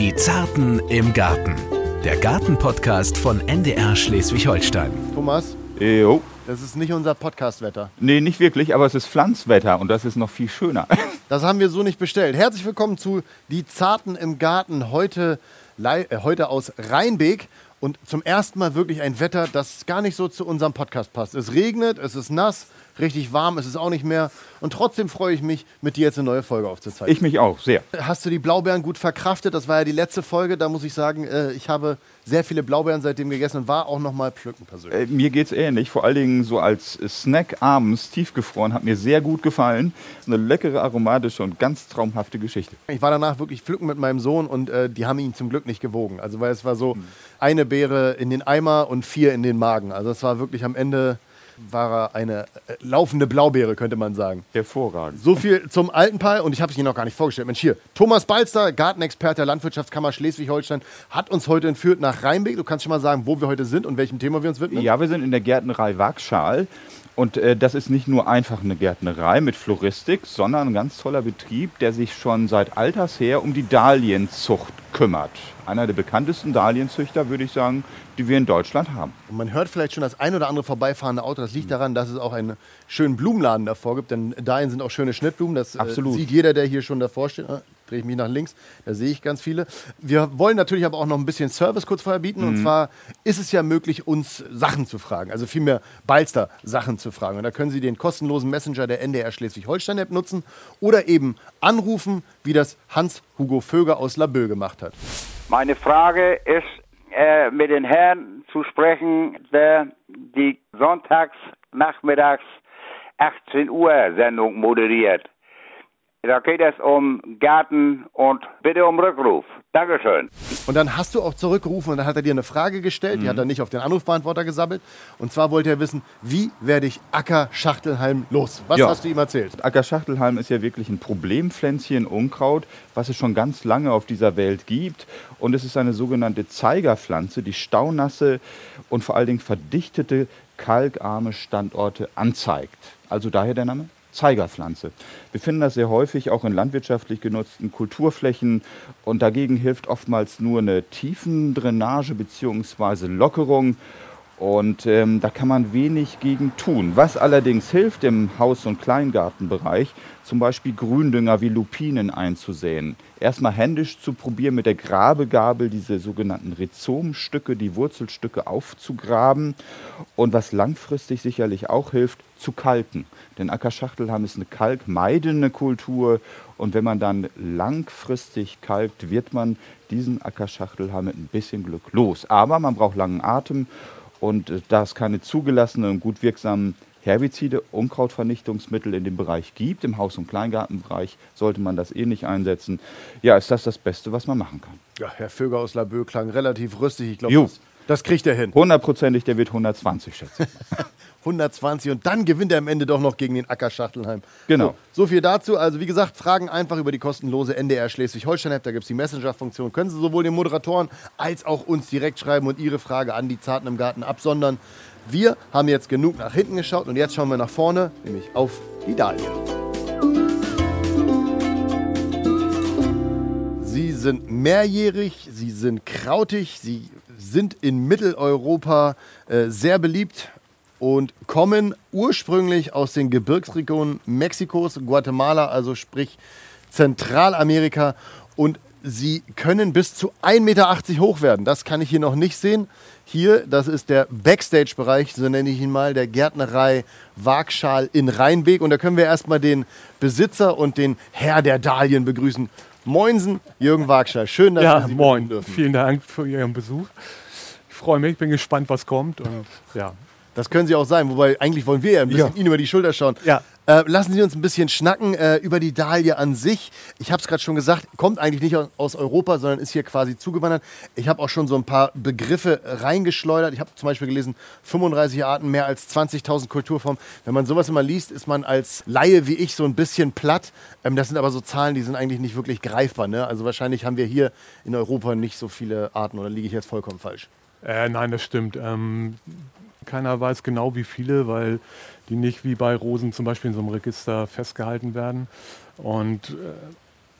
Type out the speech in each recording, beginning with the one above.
Die Zarten im Garten. Der Gartenpodcast von NDR Schleswig-Holstein. Thomas, Jo. das ist nicht unser Podcast-Wetter. Nee, nicht wirklich, aber es ist Pflanzwetter und das ist noch viel schöner. Das haben wir so nicht bestellt. Herzlich willkommen zu Die Zarten im Garten. Heute, äh, heute aus Rheinbeek. Und zum ersten Mal wirklich ein Wetter, das gar nicht so zu unserem Podcast passt. Es regnet, es ist nass, richtig warm, es ist auch nicht mehr. Und trotzdem freue ich mich, mit dir jetzt eine neue Folge aufzuzeichnen. Ich mich auch, sehr. Hast du die Blaubeeren gut verkraftet? Das war ja die letzte Folge. Da muss ich sagen, äh, ich habe sehr viele Blaubeeren seitdem gegessen und war auch noch mal pflücken persönlich. Äh, mir geht's ähnlich, vor allen Dingen so als Snack abends tiefgefroren, hat mir sehr gut gefallen. Eine leckere, aromatische und ganz traumhafte Geschichte. Ich war danach wirklich pflücken mit meinem Sohn und äh, die haben ihn zum Glück nicht gewogen. Also weil es war so eine Beere in den Eimer und vier in den Magen. Also es war wirklich am Ende war er eine äh, laufende Blaubeere, könnte man sagen. Hervorragend. So viel zum alten Paar und ich habe es Ihnen noch gar nicht vorgestellt. Mensch, hier, Thomas Balster, Gartenexperte der Landwirtschaftskammer Schleswig-Holstein, hat uns heute entführt nach Rheinbeek. Du kannst schon mal sagen, wo wir heute sind und welchem Thema wir uns widmen? Ja, wir sind in der Gärtnerei Wagschal. Und äh, das ist nicht nur einfach eine Gärtnerei mit Floristik, sondern ein ganz toller Betrieb, der sich schon seit alters her um die Dahlienzucht kümmert. Einer der bekanntesten Dahlienzüchter, würde ich sagen, die wir in Deutschland haben. Und man hört vielleicht schon das ein oder andere vorbeifahrende Auto. Das liegt daran, dass es auch einen schönen Blumenladen davor gibt. Denn dahin sind auch schöne Schnittblumen. Das äh, sieht jeder, der hier schon davor steht. Drehe ich mich nach links, da sehe ich ganz viele. Wir wollen natürlich aber auch noch ein bisschen Service kurz vorher bieten. Und zwar ist es ja möglich, uns Sachen zu fragen. Also vielmehr Balster Sachen zu fragen. Und da können Sie den kostenlosen Messenger der NDR Schleswig-Holstein-App nutzen oder eben anrufen, wie das Hans-Hugo Vöger aus Laboe gemacht hat. Meine Frage ist, äh, mit den Herrn zu sprechen, der die sonntags nachmittags 18 Uhr Sendung moderiert. Da geht es um Garten und bitte um Rückruf. Dankeschön. Und dann hast du auch zurückgerufen und dann hat er dir eine Frage gestellt, die hat er nicht auf den Anrufbeantworter gesammelt. Und zwar wollte er wissen, wie werde ich Acker Schachtelhalm los? Was Ja. hast du ihm erzählt? Ackerschachtelhalm ist ja wirklich ein Problempflänzchen Unkraut, was es schon ganz lange auf dieser Welt gibt. Und es ist eine sogenannte Zeigerpflanze, die staunasse und vor allen Dingen verdichtete, kalkarme Standorte anzeigt. Also daher der Name Zeigerpflanze. Wir finden das sehr häufig auch in landwirtschaftlich genutzten Kulturflächen und dagegen hilft oftmals nur eine Tiefendrainage bzw. Lockerung. Und ähm, da kann man wenig gegen tun. Was allerdings hilft im Haus- und Kleingartenbereich, zum Beispiel Gründünger wie Lupinen einzusehen. Erstmal händisch zu probieren, mit der Grabegabel diese sogenannten Rhizomstücke, die Wurzelstücke aufzugraben. Und was langfristig sicherlich auch hilft, zu kalken. Denn Ackerschachtelhalm ist eine kalkmeidende Kultur. Und wenn man dann langfristig kalkt, wird man diesen Ackerschachtelhalm mit ein bisschen Glück los. Aber man braucht langen Atem. Und äh, da es keine zugelassenen und gut wirksamen Herbizide, Unkrautvernichtungsmittel in dem Bereich gibt, im Haus- und Kleingartenbereich, sollte man das eh nicht einsetzen. Ja, ist das das Beste, was man machen kann. Ja, Herr Vöger aus Laboe klang relativ rüstig. Ich glaube, das, das kriegt er hin. Hundertprozentig, der wird 120 schätzen. 120 und dann gewinnt er am Ende doch noch gegen den Acker Schachtelheim. Genau. So, so viel dazu. Also wie gesagt, Fragen einfach über die kostenlose NDR Schleswig-Holstein-App. Da gibt es die Messenger-Funktion. Können Sie sowohl den Moderatoren als auch uns direkt schreiben und Ihre Frage an die Zarten im Garten absondern. Wir haben jetzt genug nach hinten geschaut und jetzt schauen wir nach vorne, nämlich auf die Dahlien. Sie sind mehrjährig, sie sind krautig, sie sind in Mitteleuropa äh, sehr beliebt und kommen ursprünglich aus den Gebirgsregionen Mexikos, Guatemala, also sprich Zentralamerika. Und sie können bis zu 1,80 Meter hoch werden. Das kann ich hier noch nicht sehen. Hier, das ist der Backstage-Bereich, so nenne ich ihn mal, der Gärtnerei Wagschal in Rheinbeek. Und da können wir erstmal den Besitzer und den Herr der Dahlien begrüßen. Moinsen, Jürgen Wagschal. Schön, dass Ja, Sie moin. dürfen. Vielen Dank für Ihren Besuch. Ich freue mich, bin gespannt, was kommt. Und ja, Das können Sie auch sein, wobei eigentlich wollen wir ja ein bisschen Ja. Ihnen über die Schulter schauen. Ja. Äh, lassen Sie uns ein bisschen schnacken äh, über die Dahlie an sich. Ich habe es gerade schon gesagt, kommt eigentlich nicht aus, aus Europa, sondern ist hier quasi zugewandert. Ich habe auch schon so ein paar Begriffe reingeschleudert. Ich habe zum Beispiel gelesen, 35 Arten, mehr als 20.000 Kulturformen. Wenn man sowas immer liest, ist man als Laie wie ich so ein bisschen platt. Ähm, das sind aber so Zahlen, die sind eigentlich nicht wirklich greifbar. Ne? Also wahrscheinlich haben wir hier in Europa nicht so viele Arten oder liege ich jetzt vollkommen falsch? äh, nein, das stimmt. Ähm, keiner weiß genau, wie viele, weil die nicht wie bei Rosen zum Beispiel in so einem Register festgehalten werden. Und äh,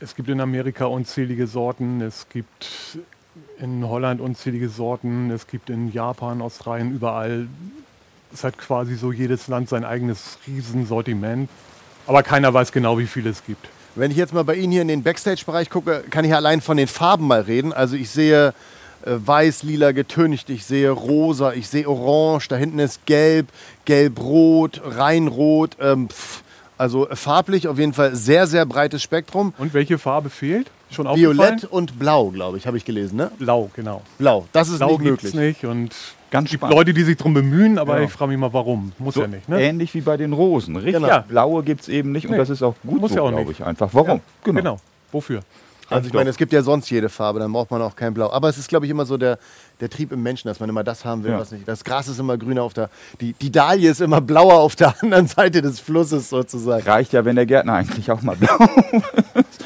Es gibt in Amerika unzählige Sorten, es gibt in Holland unzählige Sorten, es gibt in Japan, Australien, überall. Es hat quasi so jedes Land sein eigenes Riesensortiment. Aber keiner weiß genau, wie viele es gibt. Wenn ich jetzt mal bei Ihnen hier in den Backstage-Bereich gucke, kann ich allein von den Farben mal reden. Also ich sehe äh, weiß, lila getüncht, ich sehe rosa, ich sehe orange, da hinten ist gelb, gelb-rot, reinrot. Ähm, pff, also farblich auf jeden Fall sehr, sehr breites Spektrum. Und welche Farbe fehlt? Schon aufgefallen? Violett und blau, glaube ich, habe ich gelesen, ne? Blau, genau. Blau, das ist Blau nicht gibt es möglich. nicht und Ganz es gibt spannend. Leute, die sich darum bemühen, aber Ja. ich frage mich mal, warum. Muss So ja nicht, ne? Ähnlich wie bei den Rosen. Richtig Genau. ja. blaue gibt es eben nicht und Nee. das ist auch gut Muss so, ja auch glaube nicht. ich einfach. Warum? Genau. Wofür? Also ich meine, es gibt ja sonst jede Farbe, dann braucht man auch kein Blau. Aber es ist, glaube ich, immer so der, der Trieb im Menschen, dass man immer das haben will, Ja. was nicht. Das Gras ist immer grüner auf der, die, die Dahlie ist immer blauer auf der anderen Seite des Flusses sozusagen. Reicht ja, wenn der Gärtner eigentlich auch mal blau.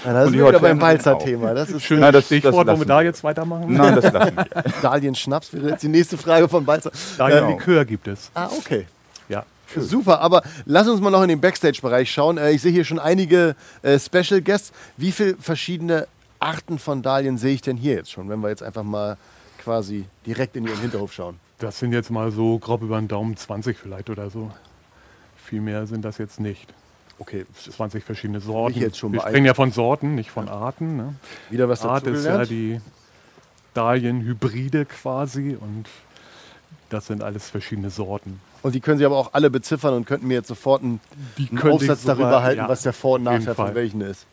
Ja, das Und ist wieder beim Balzer-Thema. Das ist Schönes Na, das- Stichwort, das wollen wir da jetzt weitermachen? Nein, das lassen wir. Dahlien Schnaps wäre jetzt die nächste Frage von Balzer. Da Genau. Likör gibt es. Ah, okay. Ja. Super, aber lass uns mal noch in den Backstage-Bereich schauen. Äh, Ich sehe hier schon einige äh, Special Guests. Wie viele verschiedene Arten von Dahlien sehe ich denn hier jetzt schon, wenn wir jetzt einfach mal quasi direkt in Ihren Hinterhof schauen? Das sind jetzt mal so grob über den Daumen 20 vielleicht oder so. Viel mehr sind das jetzt nicht. Okay, 20 verschiedene Sorten. Wir sprechen ja von Sorten, nicht von Arten. Ne? wieder was Art ist ja die Dahlien-Hybride quasi und das sind alles verschiedene Sorten. Und die können Sie aber auch alle beziffern und könnten mir jetzt sofort einen, einen Aufsatz sogar- darüber halten, ja, was der Vor- und Nachteil von welchen ist.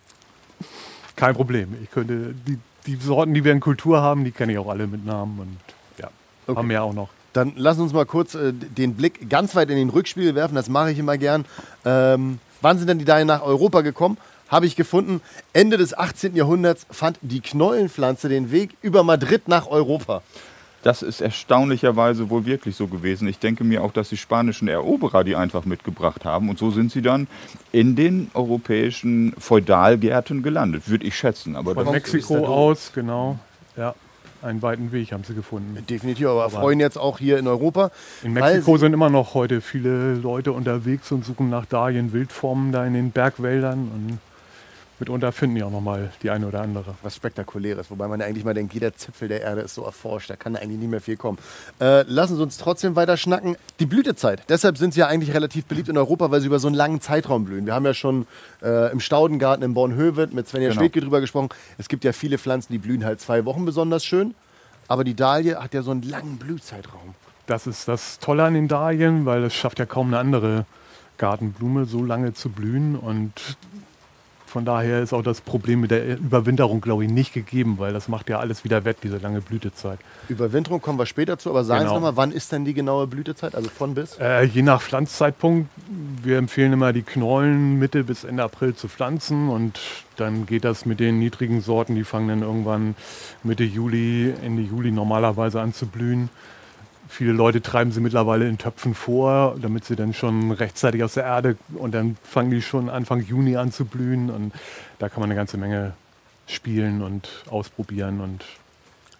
Kein Problem. Ich könnte die, die Sorten, die wir in Kultur haben, die kenne ich auch alle mit Namen und ja, Okay. haben mehr auch noch. Dann lass uns mal kurz äh, den Blick ganz weit in den Rückspiegel werfen, das mache ich immer gern. Ähm, wann sind denn die Dahlien nach Europa gekommen? Habe ich gefunden, Ende des 18. Jahrhunderts fand die Knollenpflanze den Weg über Madrid nach Europa. Das ist erstaunlicherweise wohl wirklich so gewesen. Ich denke mir auch, dass die spanischen Eroberer die einfach mitgebracht haben. Und so sind sie dann in den europäischen Feudalgärten gelandet, würde ich schätzen. Aber Von Mexiko aus, genau. Ja, einen weiten Weg haben sie gefunden. Definitiv, aber, freuen jetzt auch hier in Europa. In Mexiko sind immer noch heute viele Leute unterwegs und suchen nach Dahlien-Wildformen da in den Bergwäldern und mitunter finden die auch nochmal die eine oder andere. was Spektakuläres, wobei man ja eigentlich mal denkt, jeder Zipfel der Erde ist so erforscht, da kann eigentlich nicht mehr viel kommen. Äh, lassen Sie uns trotzdem weiter schnacken. Die Blütezeit, deshalb sind sie ja eigentlich relativ beliebt in Europa, weil sie über so einen langen Zeitraum blühen. Wir haben ja schon äh, im Staudengarten in Bornhöved mit Svenja Genau. Schwedke drüber gesprochen. Es gibt ja viele Pflanzen, die blühen halt zwei Wochen besonders schön, aber die Dahlie hat ja so einen langen Blühzeitraum. Das ist das Tolle an den Dahlien, weil es schafft ja kaum eine andere Gartenblume so lange zu blühen und von daher ist auch das Problem mit der Überwinterung, glaube ich, nicht gegeben, weil das macht ja alles wieder wett, diese lange Blütezeit. Überwinterung kommen wir später zu, aber sagen Sie Genau. nochmal, wann ist denn die genaue Blütezeit, also von bis? Äh, je nach Pflanzzeitpunkt, wir empfehlen immer die Knollen Mitte bis Ende April zu pflanzen und dann geht das mit den niedrigen Sorten, die fangen dann irgendwann Mitte Juli, Ende Juli normalerweise an zu blühen. Viele Leute treiben sie mittlerweile in Töpfen vor, damit sie dann schon rechtzeitig aus der Erde und dann fangen die schon Anfang Juni an zu blühen. Und da kann man eine ganze Menge spielen und ausprobieren und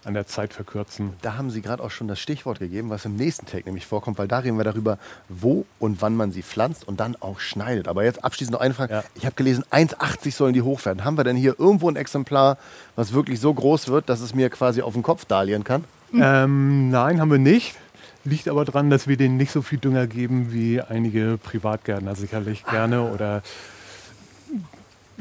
an der Zeit verkürzen. Da haben Sie gerade auch schon das Stichwort gegeben, was im nächsten Take nämlich vorkommt, weil da reden wir darüber, wo und wann man sie pflanzt und dann auch schneidet. Aber jetzt abschließend noch eine Frage. Ja. Ich habe gelesen, 1,80 sollen die hoch werden. Haben wir denn hier irgendwo ein Exemplar, was wirklich so groß wird, dass es mir quasi auf den Kopf dahlieren kann? Ähm, nein, haben wir nicht. Liegt aber daran, dass wir denen nicht so viel Dünger geben wie einige Privatgärtner sicherlich gerne oder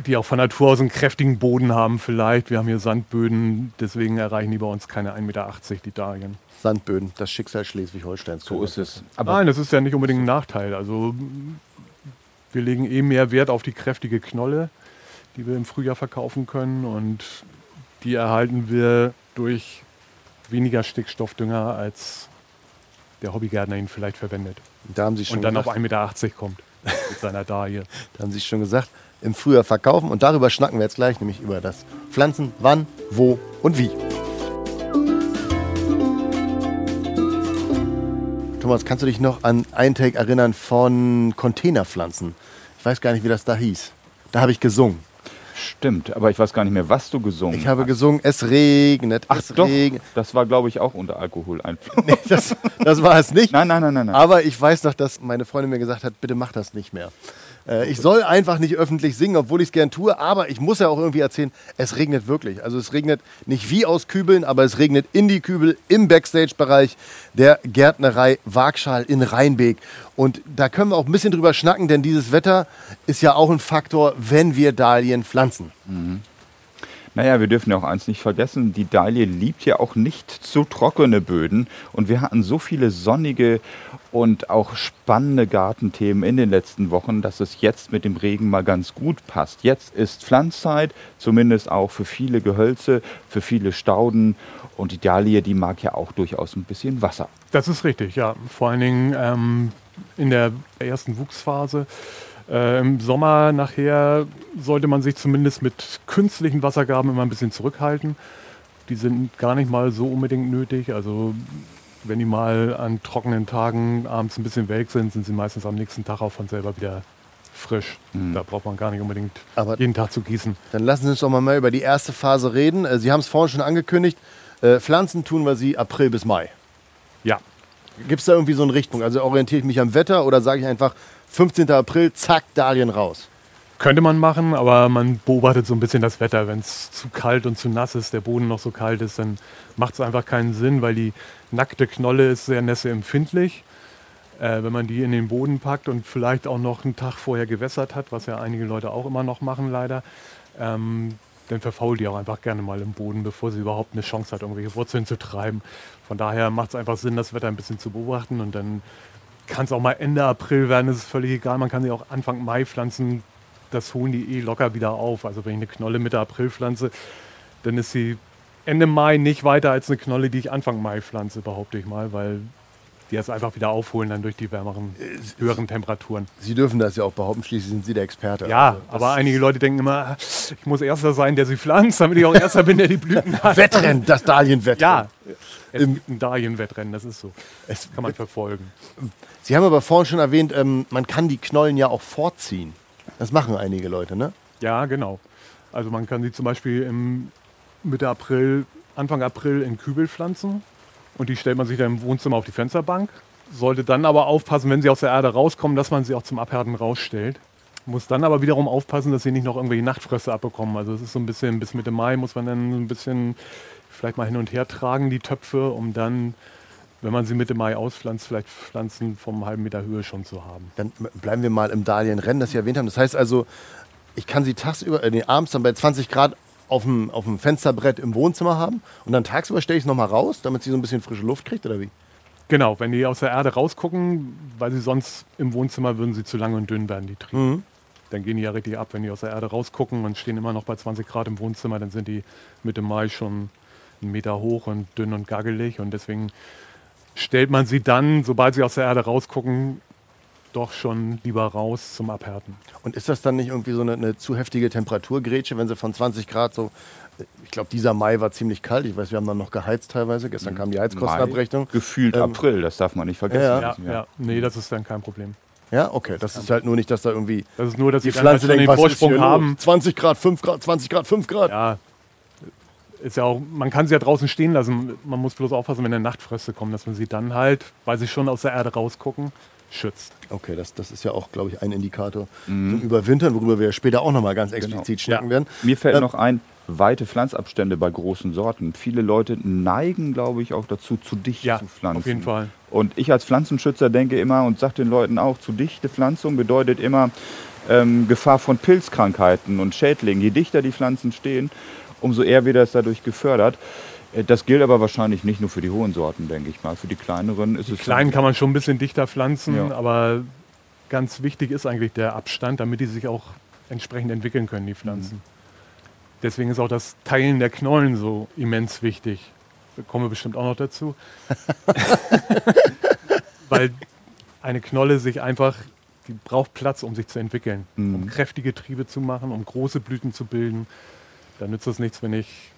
die auch von Natur aus einen kräftigen Boden haben vielleicht. Wir haben hier Sandböden, deswegen erreichen die bei uns keine 1,80 Meter, die Dahlien. Sandböden, das Schicksal Schleswig-Holsteins. So ist es. Aber Nein, das ist ja nicht unbedingt ein Nachteil. Also wir legen eh mehr Wert auf die kräftige Knolle, die wir im Frühjahr verkaufen können und die erhalten wir durch weniger Stickstoffdünger als der Hobbygärtner ihn vielleicht verwendet. Da haben Sie schon und dann gesagt, auf 1,80 Meter kommt mit seiner Dahlie. da haben Sie schon gesagt, im Frühjahr verkaufen und darüber schnacken wir jetzt gleich, nämlich über das Pflanzen, wann, wo und wie. Thomas, kannst du dich noch an einen Take erinnern von Containerpflanzen? Ich weiß gar nicht, wie das da hieß. Da habe ich gesungen. stimmt, aber ich weiß gar nicht mehr, was du gesungen Ich habe hast. gesungen, es regnet, Ach es doch, regnet. das war, glaube ich, auch unter Alkoholeinfluss. Das, das war es nicht. Nein, nein, nein, nein, nein. Aber ich weiß noch, dass meine Freundin mir gesagt hat, bitte mach das nicht mehr. Äh, ich soll einfach nicht öffentlich singen, obwohl ich es gern tue, aber ich muss ja auch irgendwie erzählen, es regnet wirklich. Also es regnet nicht wie aus Kübeln, aber es regnet in die Kübel im Backstage-Bereich der Gärtnerei Waagschal in Rheinbeek. Und da können wir auch ein bisschen drüber schnacken, denn dieses Wetter ist ja auch ein Faktor, wenn wir Dahlien pflanzen. Naja, wir dürfen ja auch eins nicht vergessen, die Dahlie liebt ja auch nicht zu trockene Böden. Und wir hatten so viele sonnige und auch spannende Gartenthemen in den letzten Wochen, dass es jetzt mit dem Regen mal ganz gut passt. Jetzt ist Pflanzzeit, zumindest auch für viele Gehölze, für viele Stauden. Und die Dahlie, die mag ja auch durchaus ein bisschen Wasser. Das ist richtig, ja. Vor allen Dingen ähm, in der ersten Wuchsphase. Äh, Im Sommer nachher sollte man sich zumindest mit künstlichen Wassergaben immer ein bisschen zurückhalten. Die sind gar nicht mal so unbedingt nötig. Also wenn die mal an trockenen Tagen abends ein bisschen welk sind, sind sie meistens am nächsten Tag auch von selber wieder frisch. Da braucht man gar nicht unbedingt Aber- jeden Tag zu gießen. Dann lassen Sie uns doch mal mehr über die erste Phase reden. Äh, Sie haben es vorhin schon angekündigt. Äh, Pflanzen tun wir sie April bis Mai. Ja, Gibt es da irgendwie so einen Richtpunkt? Also orientiere ich mich am Wetter oder sage ich einfach 15. April, zack, Dahlien raus? Könnte man machen, aber man beobachtet so ein bisschen das Wetter. Wenn es zu kalt und zu nass ist, der Boden noch so kalt ist, dann macht es einfach keinen Sinn, weil die nackte Knolle ist sehr nässeempfindlich. Äh, wenn man die in den Boden packt und vielleicht auch noch einen Tag vorher gewässert hat, was ja einige Leute auch immer noch machen leider, ähm, dann verfault die auch einfach gerne mal im Boden, bevor sie überhaupt eine Chance hat, irgendwelche Wurzeln zu treiben. Von daher macht es einfach Sinn, das Wetter ein bisschen zu beobachten und dann kann es auch mal Ende April werden, das ist völlig egal. Man kann sie auch Anfang Mai pflanzen, das holen die eh locker wieder auf. Also wenn ich eine Knolle Mitte April pflanze, dann ist sie Ende Mai nicht weiter als eine Knolle, die ich Anfang Mai pflanze, behaupte ich mal, weil die das einfach wieder aufholen dann durch die wärmeren, höheren Temperaturen. Sie dürfen das ja auch behaupten, schließlich sind Sie der Experte. Ja, Also, aber einige Leute denken immer, ich muss Erster sein, der sie pflanzt, damit ich auch Erster bin, der die Blüten hat. Wettrennen, das Dahlienwettrennen. Ja, es gibt ein Dahlienwettrennen, das ist so. Es Kann man verfolgen. Sie haben aber vorhin schon erwähnt, ähm, man kann die Knollen ja auch vorziehen. Das machen einige Leute, ne? Ja, genau. Also man kann sie zum Beispiel im Mitte April, Anfang April in Kübel pflanzen und die stellt man sich dann im Wohnzimmer auf die Fensterbank. Sollte dann aber aufpassen, wenn sie aus der Erde rauskommen, dass man sie auch zum Abhärten rausstellt. Muss dann aber wiederum aufpassen, dass sie nicht noch irgendwelche Nachtfröste abbekommen. Also es ist so ein bisschen, bis Mitte Mai muss man dann ein bisschen vielleicht mal hin und her tragen, die Töpfe, um dann, wenn man sie Mitte Mai auspflanzt, vielleicht Pflanzen vom halben Meter Höhe schon zu haben. Dann bleiben wir mal im Dahlienrennen, das Sie erwähnt haben. Das heißt also, ich kann sie tagsüber, äh, nee, abends dann bei 20 Grad auf dem, auf dem Fensterbrett im Wohnzimmer haben und dann tagsüber stelle ich es nochmal raus, damit sie so ein bisschen frische Luft kriegt, oder wie? Genau, wenn die aus der Erde rausgucken, weil sie sonst im Wohnzimmer würden sie zu lang und dünn werden, die Triebe. Dann gehen die ja richtig ab, wenn die aus der Erde rausgucken und stehen immer noch bei 20 Grad im Wohnzimmer, dann sind die Mitte Mai schon einen Meter hoch und dünn und gaggelig und deswegen stellt man sie dann, sobald sie aus der Erde rausgucken, doch schon lieber raus zum Abhärten. Und ist das dann nicht irgendwie so eine, eine zu heftige Temperaturgrätsche, wenn sie von 20 Grad so, ich glaube, dieser Mai war ziemlich kalt. Ich weiß, wir haben dann noch geheizt teilweise. Gestern kam die Heizkostenabrechnung. Mai, gefühlt Ähm, April, das darf man nicht vergessen. ja, Ja, ja, nee, das ist dann kein Problem. Ja, okay. Das ist halt nur nicht, dass da irgendwie Das ist nur, dass die halt Pflanze den denkt, was ist Vorsprung haben. los? 20 Grad, 5 Grad, 20 Grad, 5 Grad. Ja, ist ja auch, man kann sie ja draußen stehen lassen. Man muss bloß aufpassen, wenn eine Nachtfröste kommen, dass man sie dann halt, weil sie schon aus der Erde rausgucken, schützt. Okay, das, das ist ja auch, glaube ich, ein Indikator zum Überwintern, worüber wir ja später auch nochmal ganz explizit schnacken Ja. werden. Mir fällt Ähm, noch ein, weite Pflanzabstände bei großen Sorten. Viele Leute neigen, glaube ich, auch dazu, zu dicht Ja, zu pflanzen. auf jeden Fall. Und ich als Pflanzenschützer denke immer und sage den Leuten auch, zu dichte Pflanzung bedeutet immer ähm, Gefahr von Pilzkrankheiten und Schädlingen. Je dichter die Pflanzen stehen, umso eher wird das dadurch gefördert. Äh, Das gilt aber wahrscheinlich nicht nur für die hohen Sorten, denke ich mal. Für die kleineren ist Die es kleinen kann man schon ein bisschen dichter pflanzen, Ja. aber ganz wichtig ist eigentlich der Abstand, damit die sich auch entsprechend entwickeln können, die Pflanzen. Deswegen ist auch das Teilen der Knollen so immens wichtig. Da kommen wir bestimmt auch noch dazu. Weil eine Knolle sich einfach, die braucht Platz, um sich zu entwickeln, um kräftige Triebe zu machen, um große Blüten zu bilden. Da nützt es nichts, wenn ich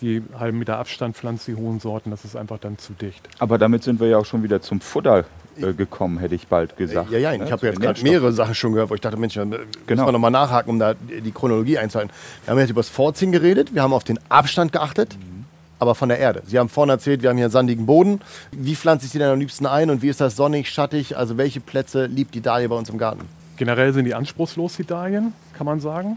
die halben Meter Abstand pflanze, die hohen Sorten, das ist einfach dann zu dicht. Aber damit sind wir ja auch schon wieder zum Futter äh, gekommen, hätte ich bald gesagt. Ja, ja, ne? ich habe Zu jetzt gerade mehrere Sachen schon gehört, wo ich dachte, Mensch, da müssen Genau. wir nochmal nachhaken, um da die Chronologie einzuhalten. Wir haben jetzt über das Vorziehen geredet, wir haben auf den Abstand geachtet, aber von der Erde. Sie haben vorhin erzählt, wir haben hier einen sandigen Boden. Wie pflanze ich sie denn am liebsten ein und wie ist das sonnig, schattig? Also welche Plätze liebt die Dahlia bei uns im Garten? Generell sind die anspruchslos, die Dahlien, kann man sagen.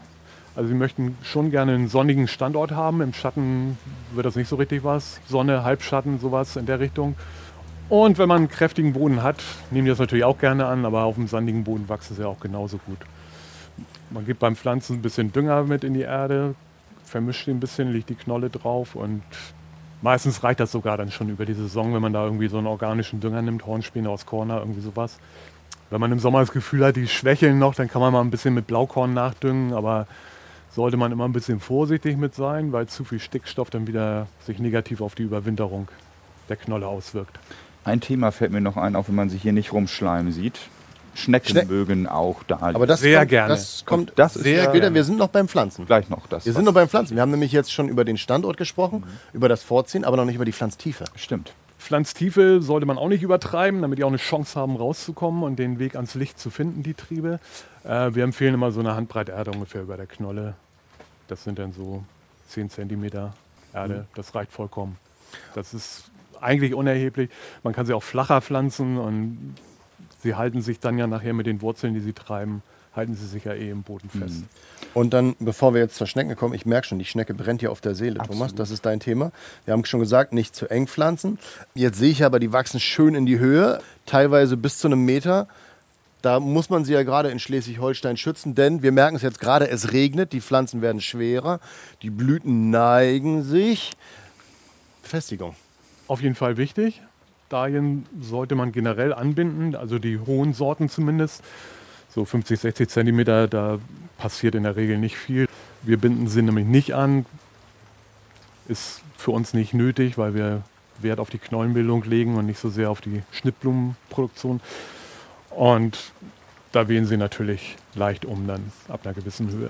Also sie möchten schon gerne einen sonnigen Standort haben. Im Schatten wird das nicht so richtig was. Sonne, Halbschatten, sowas in der Richtung. Und wenn man einen kräftigen Boden hat, nehmen die das natürlich auch gerne an, aber auf dem sandigen Boden wachsen sie auch genauso gut. Man gibt beim Pflanzen ein bisschen Dünger mit in die Erde, vermischt ihn ein bisschen, legt die Knolle drauf und meistens reicht das sogar dann schon über die Saison, wenn man da irgendwie so einen organischen Dünger nimmt, Hornspäne aus Corner, irgendwie sowas. Wenn man im Sommer das Gefühl hat, die schwächeln noch, dann kann man mal ein bisschen mit Blaukorn nachdüngen, aber sollte man immer ein bisschen vorsichtig mit sein, weil zu viel Stickstoff dann wieder sich negativ auf die Überwinterung der Knolle auswirkt. Ein Thema fällt mir noch ein, auch wenn man sich hier nicht rumschleimen sieht. Schnecken Schneck- mögen auch da. Aber das Sehr kommt, gerne. Das kommt Und das ist sehr später. Wir sind noch beim Pflanzen. gleich noch das. Wir sind noch beim Pflanzen. Wir haben nämlich jetzt schon über den Standort gesprochen, über das Vorziehen, aber noch nicht über die Pflanztiefe. Stimmt. Pflanztiefe sollte man auch nicht übertreiben, damit die auch eine Chance haben, rauszukommen und den Weg ans Licht zu finden, die Triebe. Äh, wir empfehlen immer so eine Handbreit Erde ungefähr über der Knolle. Das sind dann so 10 cm Erde. Das reicht vollkommen. Das ist eigentlich unerheblich. Man kann sie auch flacher pflanzen und sie halten sich dann ja nachher mit den Wurzeln, die sie treiben, halten sie sich ja eh im Boden fest. Und dann, bevor wir jetzt zur Schnecke kommen, ich merke schon, die Schnecke brennt hier auf der Seele, Thomas. Das ist dein Thema. Wir haben schon gesagt, nicht zu eng pflanzen. Jetzt sehe ich aber, die wachsen schön in die Höhe, teilweise bis zu einem Meter. Da muss man sie ja gerade in Schleswig-Holstein schützen, denn wir merken es jetzt gerade, es regnet, die Pflanzen werden schwerer, die Blüten neigen sich. Befestigung. Auf jeden Fall wichtig. Dahlien sollte man generell anbinden, also die hohen Sorten zumindest. So 50, 60 Zentimeter, da passiert in der Regel nicht viel. Wir binden sie nämlich nicht an. Ist für uns nicht nötig, weil wir Wert auf die Knollenbildung legen und nicht so sehr auf die Schnittblumenproduktion. Und da wehen sie natürlich leicht um dann ab einer gewissen Höhe.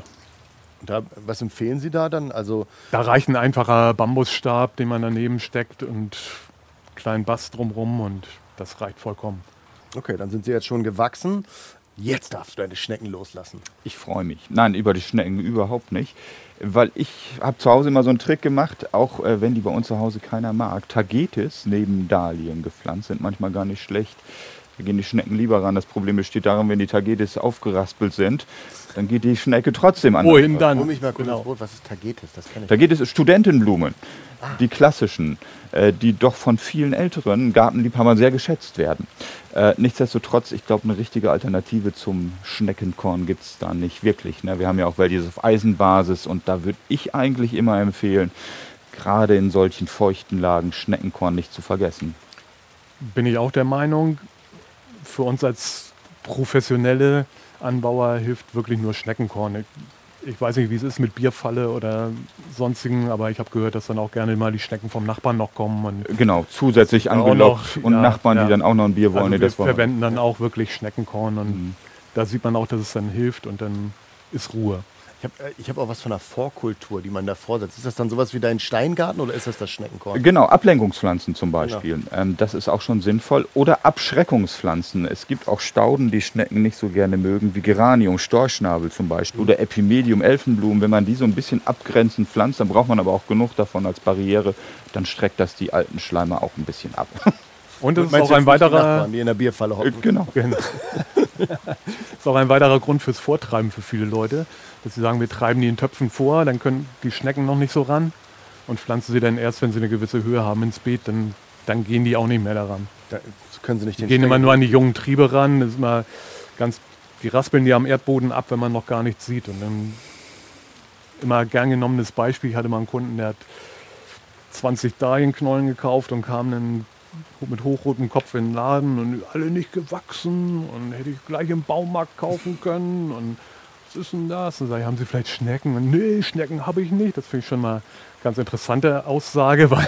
Und Da, was empfehlen Sie da dann? Also Da reicht ein einfacher Bambusstab, den man daneben steckt und einen kleinen Bast drumrum und das reicht vollkommen. Okay, dann sind sie jetzt schon gewachsen. Jetzt darfst du deine Schnecken loslassen. Ich freue mich. Nein, über die Schnecken überhaupt nicht. Weil ich habe zu Hause immer so einen Trick gemacht, auch äh, wenn die bei uns zu Hause keiner mag. Tagetes neben Dahlien gepflanzt sind manchmal gar nicht schlecht. Da gehen die Schnecken lieber ran. Das Problem besteht darin, wenn die Tagetes aufgeraspelt sind, dann geht die Schnecke trotzdem an. Wohin dann? Hol mich mal kurz Genau. Brot. Was ist Tagetes? Das kenne ich. Tagetes Studentenblumen, die klassischen, äh, die doch von vielen älteren Gartenliebhabern sehr geschätzt werden. Äh, nichtsdestotrotz, ich glaube, eine richtige Alternative zum Schneckenkorn gibt es da nicht wirklich. Ne? Wir haben ja auch welches auf Eisenbasis und da würde ich eigentlich immer empfehlen, gerade in solchen feuchten Lagen Schneckenkorn nicht zu vergessen. Bin ich auch der Meinung, für uns als professionelle Anbauer hilft wirklich nur Schneckenkorn. Ich, weiß nicht, wie es ist mit Bierfalle oder sonstigen, aber ich habe gehört, dass dann auch gerne mal die Schnecken vom Nachbarn noch kommen. Genau, zusätzlich angelockt noch, und ja, Nachbarn, ja. die dann auch noch ein Bier wollen. also wir. verwenden dann auch wirklich Schneckenkorn und Mhm. da sieht man auch, dass es dann hilft und dann ist Ruhe. Ich habe ich hab auch was von einer Vorkultur, die man da vorsetzt. Ist das dann sowas wie dein Steingarten oder ist das das Schneckenkorn? Genau, Ablenkungspflanzen zum Beispiel. Ähm, das ist auch schon sinnvoll. Oder Abschreckungspflanzen. Es gibt auch Stauden, die Schnecken nicht so gerne mögen, wie Geranium, Storchschnabel zum Beispiel. Oder Epimedium, Elfenblumen. Wenn man die so ein bisschen abgrenzend pflanzt, dann braucht man aber auch genug davon als Barriere. Dann streckt das die alten Schleimer auch ein bisschen ab. Und es ist auch ein nicht die weiterer, Nachbarn, die in der Bierfalle hocken? genau. Genau. ist auch ein weiterer Grund fürs Vortreiben für viele Leute, dass sie sagen, wir treiben die in Töpfen vor, dann können die Schnecken noch nicht so ran und pflanzen sie dann erst, wenn sie eine gewisse Höhe haben ins Beet, dann, dann gehen die auch nicht mehr daran. Da können sie nicht Die den gehen immer nur an die jungen Triebe ran, das ist immer ganz, die raspeln die am Erdboden ab, wenn man noch gar nichts sieht. Und dann immer gern genommenes Beispiel, ich hatte mal einen Kunden, der hat 20 Dahlienknollen gekauft und kam dann mit hochrotem Kopf in den Laden und alle nicht gewachsen und hätte ich gleich im Baumarkt kaufen können und was ist denn das? Und sag ich, haben Sie vielleicht Schnecken? Und nee, Schnecken habe ich nicht. Das finde ich schon mal eine ganz interessante Aussage, weil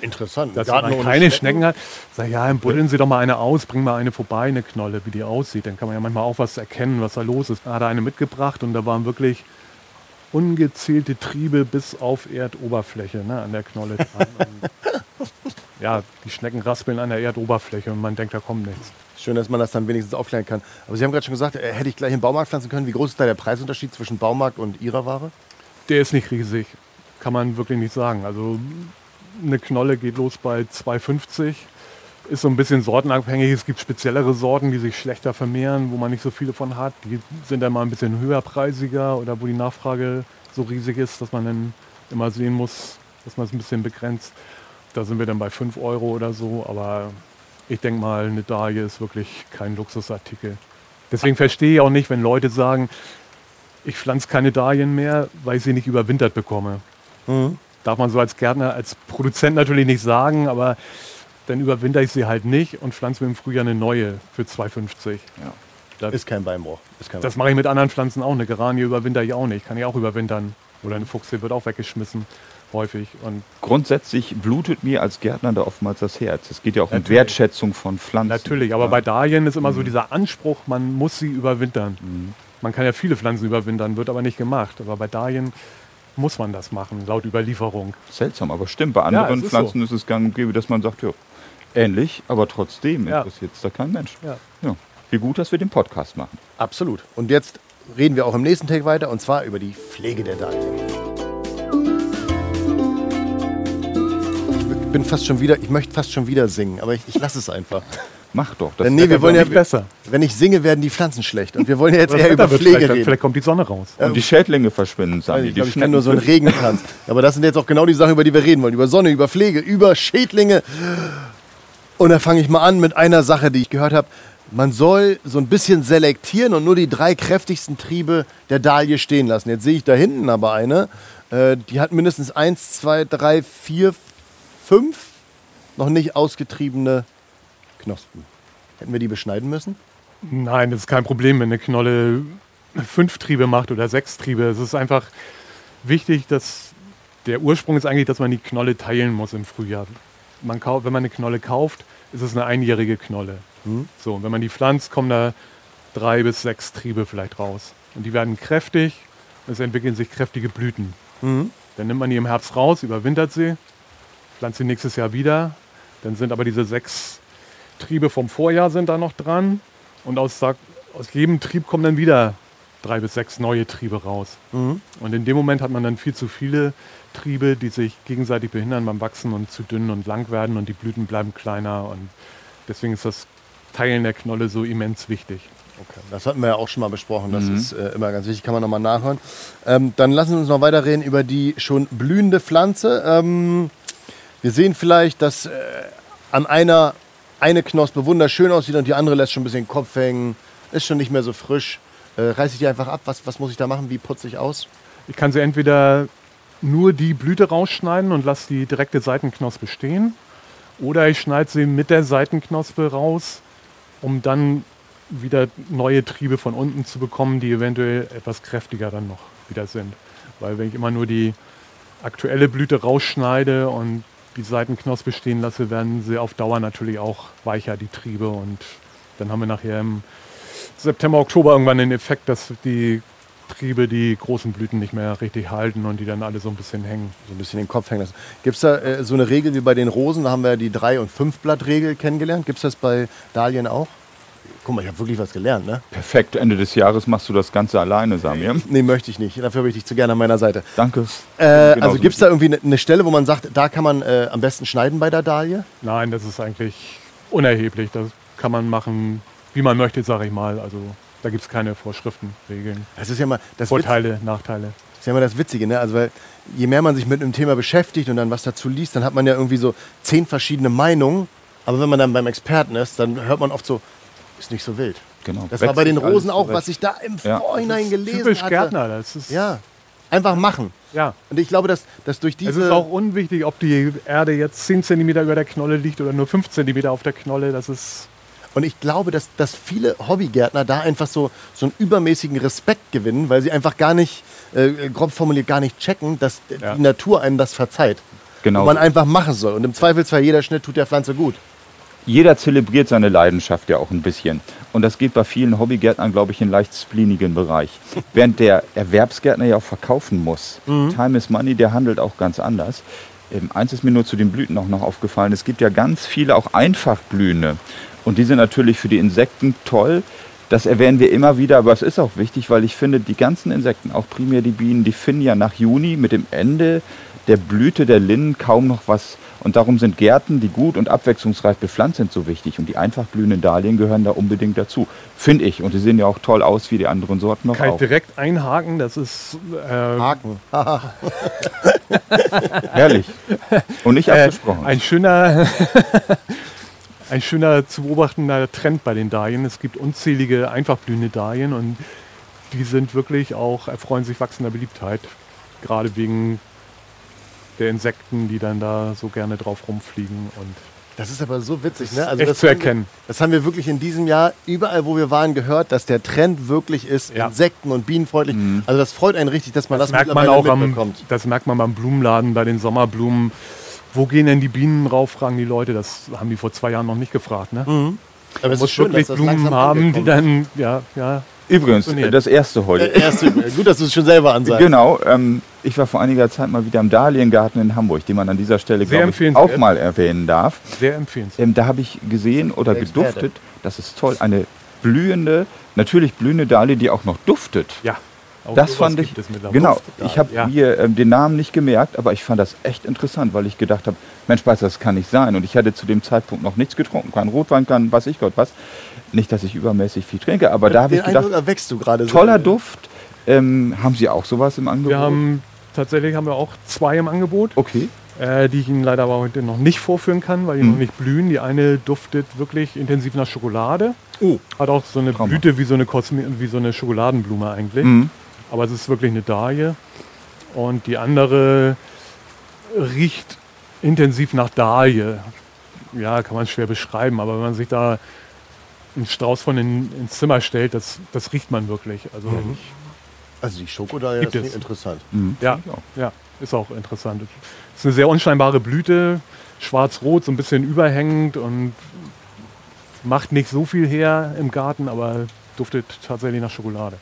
Interessant. dass Garten man keine Schnecken hat. Sag ja, buddeln Sie doch mal eine aus, bring mal eine vorbei, eine Knolle, wie die aussieht. Dann kann man ja manchmal auch was erkennen, was da los ist. Da hat er eine mitgebracht und da waren wirklich ungezählte Triebe bis auf Erdoberfläche ne, an der Knolle dran. Und, ja, die Schnecken raspeln an der Erdoberfläche und man denkt, da kommt nichts. Schön, dass man das dann wenigstens aufklären kann. Aber Sie haben gerade schon gesagt, äh, hätte ich gleich im Baumarkt pflanzen können. Wie groß ist da der Preisunterschied zwischen Baumarkt und Ihrer Ware? Der ist nicht riesig, kann man wirklich nicht sagen. Also eine Knolle geht los bei 2,50 ist so ein bisschen sortenabhängig. Es gibt speziellere Sorten, die sich schlechter vermehren, wo man nicht so viele von hat. Die sind dann mal ein bisschen höherpreisiger oder wo die Nachfrage so riesig ist, dass man dann immer sehen muss, dass man es ein bisschen begrenzt. Da sind wir dann bei 5 Euro oder so. Aber ich denke mal, eine Dahlie ist wirklich kein Luxusartikel. Deswegen verstehe ich auch nicht, wenn Leute sagen, ich pflanze keine Dahlien mehr, weil ich sie nicht überwintert bekomme. Mhm. Darf man so als Gärtner, als Produzent natürlich nicht sagen, aber dann überwinter ich sie halt nicht und pflanze mir im Frühjahr eine neue für 2,50. Ja. Da, Ist kein Beinbruch. Ist kein das mache ich mit anderen Pflanzen auch. Eine Geranie überwinter ich auch nicht. Kann ich auch überwintern. Oder eine Fuchse wird auch weggeschmissen, häufig. Und Grundsätzlich blutet mir als Gärtner da oftmals das Herz. Es geht ja auch um. Wertschätzung von Pflanzen. natürlich, aber Ja. bei Dahlien ist immer so dieser Anspruch, man muss sie überwintern. Man kann ja viele Pflanzen überwintern, wird aber nicht gemacht. Aber bei Dahlien muss man das machen, laut Überlieferung. Seltsam, aber stimmt. Bei anderen es ist Pflanzen ist es gang und gäbe, dass man sagt, ja, ähnlich, aber trotzdem Ja. interessiert es da kein Mensch. Ja. Ja. Wie gut, dass wir den Podcast machen. Absolut. Und jetzt reden wir auch im nächsten Take weiter und zwar über die Pflege der Dahlien. Ich bin fast schon wieder, ich möchte fast schon wieder singen, aber ich, ich lasse es einfach. Mach doch. Das Denn nee, wir wollen ja, nicht besser. wenn ich singe, werden die Pflanzen schlecht. Und wir wollen ja jetzt eher über Pflege vielleicht, reden. vielleicht kommt die Sonne raus. und die Schädlinge verschwinden, Sandi. ich glaube, die ich kann nur so einen Regentanz. Aber das sind jetzt auch genau die Sachen, über die wir reden wollen. Über Sonne, über Pflege, über Schädlinge. Und da fange ich mal an mit einer Sache, die ich gehört habe. Man soll so ein bisschen selektieren und nur die drei kräftigsten Triebe der Dahlie stehen lassen. Jetzt sehe ich da hinten aber eine. Äh, die hat mindestens eins, zwei, drei, vier, fünf noch nicht ausgetriebene Knospen. Hätten wir die beschneiden müssen? Nein, das ist kein Problem, wenn eine Knolle fünf Triebe macht oder sechs Triebe. Es ist einfach wichtig, dass der Ursprung ist eigentlich, dass man die Knolle teilen muss im Frühjahr. Man wenn man eine Knolle kauft, ist es eine einjährige Knolle. So, und wenn man die pflanzt, kommen da drei bis sechs Triebe vielleicht raus. Und die werden kräftig und es entwickeln sich kräftige Blüten. Dann nimmt man die im Herbst raus, überwintert sie, pflanzt sie nächstes Jahr wieder. Dann sind aber diese sechs Triebe vom Vorjahr sind da noch dran. Und aus, aus jedem Trieb kommen dann wieder drei bis sechs neue Triebe raus. Und in dem Moment hat man dann viel zu viele Triebe, die sich gegenseitig behindern beim Wachsen und zu dünn und lang werden und die Blüten bleiben kleiner. Und deswegen ist das Teilen der Knolle so immens wichtig. Okay, das hatten wir ja auch schon mal besprochen. Das ist äh, immer ganz wichtig, kann man nochmal nachhören. Ähm, dann lassen wir uns noch weiterreden über die schon blühende Pflanze. Ähm, wir sehen vielleicht, dass äh, an einer eine Knospe wunderschön aussieht und die andere lässt schon ein bisschen den Kopf hängen, ist schon nicht mehr so frisch. Äh, reiße ich die einfach ab? Was, was muss ich da machen? Wie putze ich aus? Ich kann sie entweder nur die Blüte rausschneiden und lasse die direkte Seitenknospe stehen. Oder ich schneide sie mit der Seitenknospe raus, um dann wieder neue Triebe von unten zu bekommen, die eventuell etwas kräftiger dann noch wieder sind. Weil wenn ich immer nur die aktuelle Blüte rausschneide und die Seitenknospe stehen lasse, werden sie auf Dauer natürlich auch weicher, die Triebe. Und dann haben wir nachher im September, Oktober irgendwann den Effekt, dass die Triebe die großen Blüten nicht mehr richtig halten und die dann alle so ein bisschen hängen. So ein bisschen den Kopf hängen lassen. Gibt es da äh, so eine Regel wie bei den Rosen? Da haben wir ja die Drei- und Fünf-Blatt-Regel kennengelernt. Gibt es das bei Dahlien auch? Guck mal, ich habe wirklich was gelernt, ne? Perfekt, Ende des Jahres machst du das Ganze alleine, Samir. Nee, möchte ich nicht. Dafür habe ich dich zu gerne an meiner Seite. Danke. Äh, also gibt es da irgendwie eine ne Stelle, wo man sagt, da kann man äh, am besten schneiden bei der Dahlie? Nein, das ist eigentlich unerheblich. Das kann man machen, wie man möchte, sage ich mal. Also da gibt es keine Vorschriften, Regeln, Das ist ja mal das, Witz, Vorteile, Nachteile. ist ja immer das Witzige, ne? Also weil je mehr man sich mit einem Thema beschäftigt und dann was dazu liest, dann hat man ja irgendwie so zehn verschiedene Meinungen. Aber wenn man dann beim Experten ist, dann hört man oft so, ist nicht so wild. Genau. Das war bei den Rosen auch, was ich da im Ja. Vorhinein gelesen Typisch hatte. Gärtner, das ist Ja, einfach machen. ja. Und ich glaube, dass, dass durch diese... Es ist auch unwichtig, ob die Erde jetzt 10 cm über der Knolle liegt oder nur 5 cm auf der Knolle. Das ist Und ich glaube, dass, dass viele Hobbygärtner da einfach so, so einen übermäßigen Respekt gewinnen, weil sie einfach gar nicht, äh, grob formuliert, gar nicht checken, dass Ja. die Natur einem das verzeiht. Genau. Und man einfach machen soll. Und im Zweifelsfall jeder Schnitt tut der Pflanze gut. Jeder zelebriert seine Leidenschaft ja auch ein bisschen. Und das geht bei vielen Hobbygärtnern, glaube ich, in leicht spleenigen Bereich. Während der Erwerbsgärtner ja auch verkaufen muss. Time is Money, der handelt auch ganz anders. Ähm, eins ist mir nur zu den Blüten auch noch aufgefallen. Es gibt ja ganz viele auch Einfachblühende. Und die sind natürlich für die Insekten toll. Das erwähnen wir immer wieder, aber es ist auch wichtig, weil ich finde, die ganzen Insekten, auch primär die Bienen, die finden ja nach Juni mit dem Ende der Blüte der Linnen kaum noch was Und darum sind Gärten, die gut und abwechslungsreich bepflanzt sind, so wichtig. Und die einfach blühenden Dahlien gehören da unbedingt dazu. Finde ich. Und sie sehen ja auch toll aus wie die anderen Sorten noch Kann ich auch. direkt einhaken, das ist äh, Haken. Herrlich. Und nicht äh, abgesprochen. ein schöner, ein schöner zu beobachtender Trend bei den Dahlien. Es gibt unzählige einfach blühende Dahlien und die sind wirklich auch, erfreuen sich wachsender Beliebtheit. Gerade wegen der Insekten, die dann da so gerne drauf rumfliegen und Das ist aber so witzig, ne? echt das zu haben wir- erkennen. Das haben wir wirklich in diesem Jahr überall, wo wir waren, gehört, dass der Trend wirklich ist, Ja. Insekten und bienenfreundlich. Also das freut einen richtig, dass man das, Das merkt man auch am, das merkt man beim Blumenladen, bei den Sommerblumen. Wo gehen denn die Bienen rauf, fragen die Leute. Das haben die vor zwei Jahren noch nicht gefragt. Ne? Aber es muss ist schön, wirklich dass das Blumen langsam haben, die dann, ja, ja, Übrigens, das erste heute. Erste, gut, dass du es schon selber ansagst. Genau, ähm, ich war vor einiger Zeit mal wieder im Dahliengarten in Hamburg, den man an dieser Stelle Sehr glaub ich, auch mal erwähnen darf. sehr empfehlenswert. Ähm, da habe ich gesehen oder geduftet, das ist toll, eine blühende, natürlich blühende Dahlie, die auch noch duftet. Ja, auch Das fand ich, genau, ich habe ja. mir ähm, den Namen nicht gemerkt, aber ich fand das echt interessant, weil ich gedacht habe, Mensch, weiß das kann nicht sein. Und ich hatte zu dem Zeitpunkt noch nichts getrunken, kein Rotwein, kein was ich Gott was. Nicht, dass ich übermäßig viel trinke, aber da habe ich gedacht, erwächst du gerade. toller so. Duft. Ähm, haben Sie auch sowas im Angebot? Wir haben tatsächlich haben wir auch zwei im Angebot, okay. äh, die ich Ihnen leider aber heute noch nicht vorführen kann, weil die Mhm. noch nicht blühen. Die eine duftet wirklich intensiv nach Schokolade. Oh. Hat auch so eine Traumhaft. Blüte wie so eine, Kosme wie so eine Schokoladenblume eigentlich. Mhm. Aber es ist wirklich eine Dahlie. Und die andere riecht intensiv nach Dahlie. Ja, kann man schwer beschreiben, aber wenn man sich da einen Strauß von in, ins Zimmer stellt, das, das riecht man wirklich. Also Also die Schokodalie, Gibt das es. ist interessant. Mhm. ja, ja, ist auch interessant. Ist eine sehr unscheinbare Blüte, schwarz-rot, so ein bisschen überhängend und macht nicht so viel her im Garten, aber duftet tatsächlich nach Schokolade.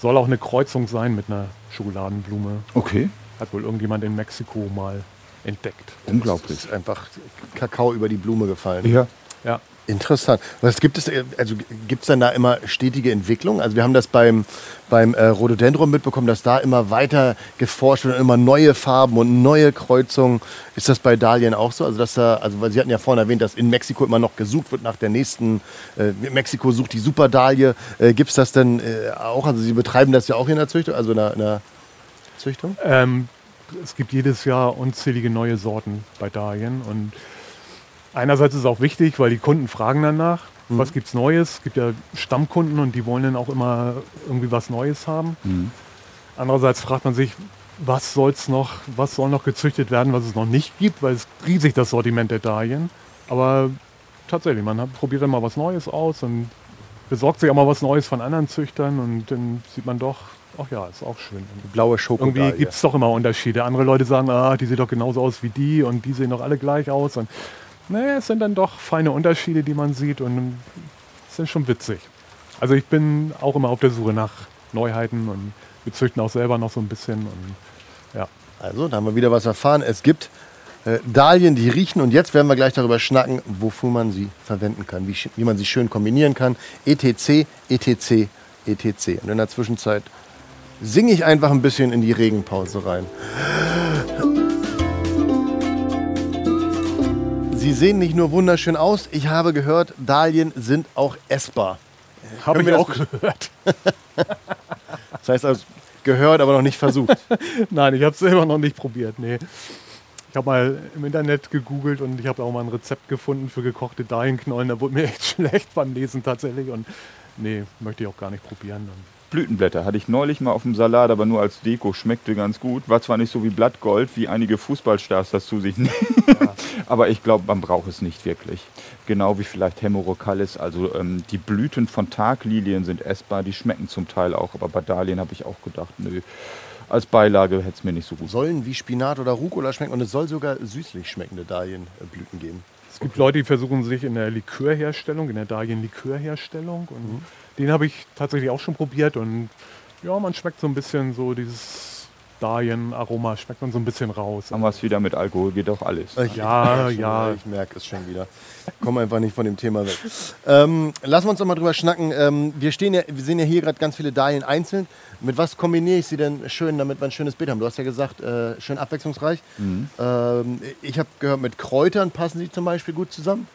Soll auch eine Kreuzung sein mit einer Schokoladenblume. Okay, Hat wohl irgendjemand in Mexiko mal entdeckt. Es unglaublich. ist einfach Kakao über die Blume gefallen. Ja. Ja. Interessant. Was gibt es, äh, also gibt es dann da immer stetige Entwicklung? Also wir haben das beim, beim äh, Rhododendron mitbekommen, dass da immer weiter geforscht wird und immer neue Farben und neue Kreuzungen. Ist das bei Dahlien auch so? Also dass da, also weil Sie hatten ja vorhin erwähnt, dass in Mexiko immer noch gesucht wird nach der nächsten, äh, Mexiko sucht die Superdahlie. Äh, gibt es das denn äh, auch? Also Sie betreiben das ja auch in der Züchtung, also in der, in der Züchtung? Ähm, es gibt jedes Jahr unzählige neue Sorten bei Dahlien und einerseits ist es auch wichtig, weil die Kunden fragen danach, was gibt's Neues. Es gibt ja Stammkunden und die wollen dann auch immer irgendwie was Neues haben. Andererseits fragt man sich, was soll's noch, was soll noch gezüchtet werden, was es noch nicht gibt, weil es riesig das Sortiment der Dahlien. Aber tatsächlich, man hat, probiert immer was Neues aus und besorgt sich auch mal was Neues von anderen Züchtern und dann sieht man doch, ach ja, ist auch schön. Blaue Schokodalie. Irgendwie gibt es doch immer Unterschiede. Andere Leute sagen, ah, die sieht doch genauso aus wie die und die sehen doch alle gleich aus. Und nee, es sind dann doch feine Unterschiede, die man sieht und es sind schon witzig. Also ich bin auch immer auf der Suche nach Neuheiten und wir züchten auch selber noch so ein bisschen. Und ja, Also, da haben wir wieder was erfahren. Es gibt äh, Dahlien, die riechen und jetzt werden wir gleich darüber schnacken, wofür man sie verwenden kann, wie, wie man sie schön kombinieren kann. ETC, ETC, ETC. Und in der Zwischenzeit singe ich einfach ein bisschen in die Regenpause rein. Sie sehen nicht nur wunderschön aus, ich habe gehört, Dahlien sind auch essbar. habe ich auch gehört. Das heißt also, gehört, aber noch nicht versucht. Nein, ich habe es selber noch nicht probiert. Nee. Ich habe mal im Internet gegoogelt und ich habe auch mal ein Rezept gefunden für gekochte Dahlienknollen. Da wurde mir echt schlecht beim Lesen tatsächlich. Und nee, möchte ich auch gar nicht probieren. Und Blütenblätter hatte ich neulich mal auf dem Salat, aber nur als Deko, schmeckte ganz gut. War zwar nicht so wie Blattgold, wie einige Fußballstars das zu sich nehmen, aber ich glaube, man braucht es nicht wirklich. Genau wie vielleicht Hemorrhocalis, also ähm, die Blüten von Taglilien sind essbar, die schmecken zum Teil auch, aber bei Dahlien habe ich auch gedacht, nö, als Beilage hätte es mir nicht so gut. Sollen wie Spinat oder Rucola schmecken und es soll sogar süßlich schmeckende Dahlienblüten geben. es gibt Leute, die versuchen sich in der Likörherstellung, in der Dahlien-Likörherstellung. Und den habe ich tatsächlich auch schon probiert. Und ja, man schmeckt so ein bisschen so dieses Dahlien-Aroma schmeckt man so ein bisschen raus. Haben wir es wieder mit Alkohol, geht doch alles. Ich, Ja, ich, ja. Ich merke es schon wieder. Komm einfach nicht von dem Thema weg. Ähm, lassen wir uns doch mal drüber schnacken. Ähm, wir, stehen ja, wir sehen ja hier gerade ganz viele Dahlien einzeln. Mit was kombiniere ich sie denn schön, damit wir ein schönes Bild haben? Du hast ja gesagt, äh, schön abwechslungsreich. Ähm, ich habe gehört, mit Kräutern passen sie zum Beispiel gut zusammen.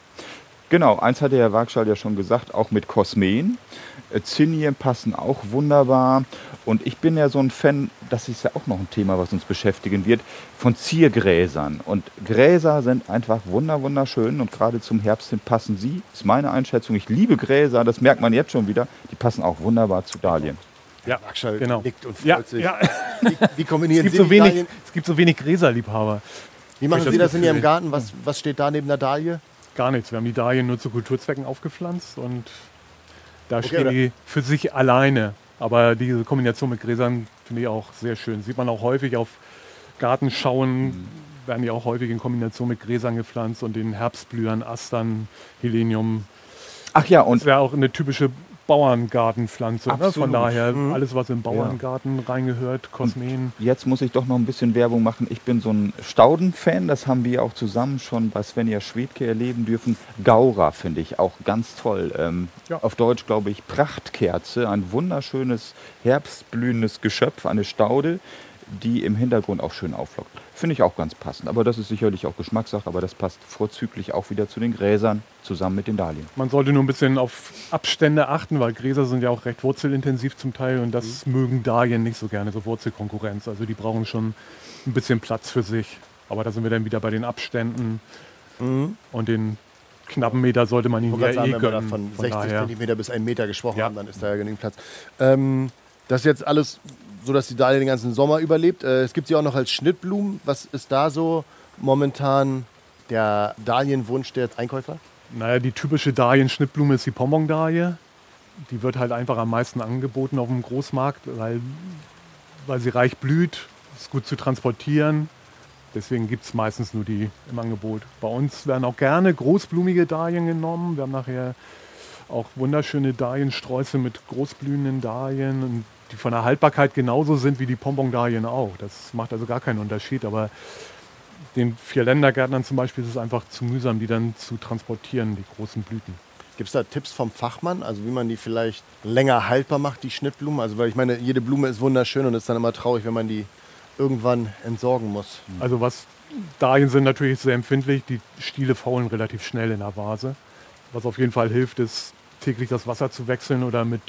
Genau, eins hatte Herr Wagschall ja schon gesagt, auch mit Kosmen. Äh, Zinien passen auch wunderbar. Und ich bin ja so ein Fan, das ist ja auch noch ein Thema, was uns beschäftigen wird, von Ziergräsern. Und Gräser sind einfach wunder, wunderschön und gerade zum Herbst hin passen sie, ist meine Einschätzung. Ich liebe Gräser, das merkt man jetzt schon wieder. Die passen auch wunderbar zu Dahlien. Ja, Wagschall genau. nickt und freut Ja, sich. ja. Wie, wie kombinieren Es, gibt Sie so die wenig, Dahlien? es gibt so wenig Gräserliebhaber. Wie machen Sie das das in Ihrem. Garten? Was, was steht da neben der Dahlie? Gar nichts. Wir haben die Dahlien nur zu Kulturzwecken aufgepflanzt und da stehen oder- die für sich alleine. Aber diese Kombination mit Gräsern finde ich auch sehr schön. Sieht man auch häufig auf Gartenschauen, werden die auch häufig in Kombination mit Gräsern gepflanzt und den Herbstblühern, Astern, Helenium. Ach ja, Das und wäre auch eine typische Bauerngartenpflanze. Ne? Von daher alles, was im Bauerngarten reingehört, Kosmen. Jetzt muss ich doch noch ein bisschen Werbung machen. Ich bin so ein Stauden-Fan, das haben wir auch zusammen schon bei Svenja Schwedke erleben dürfen. Gaura finde ich auch ganz toll. Ähm, Ja. Auf Deutsch glaube ich Prachtkerze, ein wunderschönes herbstblühendes Geschöpf, eine Staude, die im Hintergrund auch schön auflockt. Finde ich auch ganz passend. Aber das ist sicherlich auch Geschmackssache, aber das passt vorzüglich auch wieder zu den Gräsern zusammen mit den Dahlien. Man sollte nur ein bisschen auf Abstände achten, weil Gräser sind ja auch recht wurzelintensiv zum Teil und das mögen Dahlien nicht so gerne, so Wurzelkonkurrenz. Also die brauchen schon ein bisschen Platz für sich. Aber da sind wir dann wieder bei den Abständen und den knappen Meter sollte man ihn ja eh sagen, wenn wir können. von Von 60 daher. Zentimeter bis 1 Meter gesprochen Ja. haben, dann ist da ja genügend Platz. Ähm, das ist jetzt alles so, dass die Dahlia den ganzen Sommer überlebt. Äh, es gibt sie auch noch als Schnittblumen. Was ist da so momentan der Dahlienwunsch der Einkäufer? Naja, die typische Dahlien-Schnittblume ist die Pompon-Dahlie. Die wird halt einfach am meisten angeboten auf dem Großmarkt, weil, weil sie reich blüht, ist gut zu transportieren. Deswegen gibt es meistens nur die im Angebot. Bei uns werden auch gerne großblumige Dahlien genommen. Wir haben nachher auch wunderschöne Dahliensträuße mit großblühenden Dahlien, und die von der Haltbarkeit genauso sind wie die Pompon-Dahlien auch. Das macht also gar keinen Unterschied. Aber den Vierländergärtnern zum Beispiel ist es einfach zu mühsam, die dann zu transportieren, die großen Blüten. Gibt es da Tipps vom Fachmann, also wie man die vielleicht länger haltbar macht, die Schnittblumen? Also weil ich meine, jede Blume ist wunderschön und ist dann immer traurig, wenn man die irgendwann entsorgen muss. Also was Dahlien sind natürlich sehr empfindlich, die Stiele faulen relativ schnell in der Vase. Was auf jeden Fall hilft, ist täglich das Wasser zu wechseln oder mit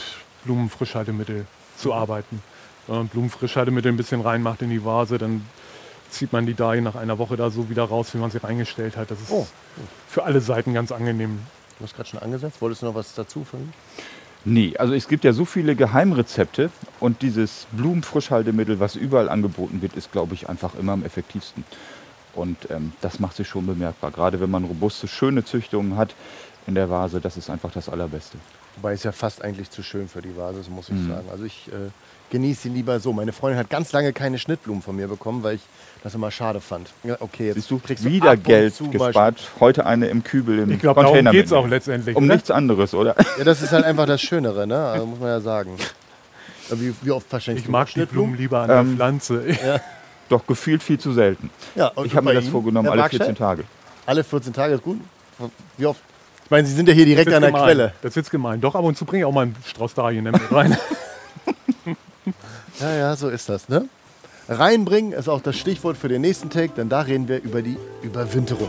Blumenfrischhaltemittel zu arbeiten. Wenn man Blumenfrischhaltemittel ein bisschen reinmacht in die Vase, dann zieht man die Dahlien nach einer Woche da so wieder raus, wie man sie reingestellt hat. Das ist Oh. für alle Seiten ganz angenehm. Du hast gerade schon angesetzt. Wolltest du noch was dazu finden? Nee, also es gibt ja so viele Geheimrezepte und dieses Blumenfrischhaltemittel, was überall angeboten wird, ist, glaube ich, einfach immer am effektivsten. Und ähm, das macht sich schon bemerkbar. Gerade wenn man robuste, schöne Züchtungen hat in der Vase, das ist einfach das Allerbeste. Wobei es ja fast eigentlich zu schön für die Vase ist, muss ich sagen. Also ich äh, genieße sie lieber so. Meine Freundin hat ganz lange keine Schnittblumen von mir bekommen, weil ich das immer schade fand. Ja, okay, jetzt Siehst du, kriegst wieder ab und Geld gespart. Heute eine im Kübel im Ich glaube, darum Container. geht es auch letztendlich. Um oder? nichts anderes, oder? Ja, das ist halt einfach das Schönere, ne? Also muss man ja sagen. Ja, Wie, wie oft verschenkst Ich du mag die Schnittblumen? Blumen lieber an der Ähm, Pflanze. Doch gefühlt viel zu selten. Ja, und Ich habe mir das vorgenommen, alle Barkstein? 14 Tage. Alle 14 Tage ist gut. Wie oft? Ich meine, Sie sind ja hier direkt an der gemein. Quelle. Das ist jetzt gemein. Doch, ab und zu bringe ich auch mal einen Strauß Dahlien mit rein. Ja, ja, so ist das, ne? Reinbringen ist auch das Stichwort für den nächsten Take, denn da reden wir über die Überwinterung.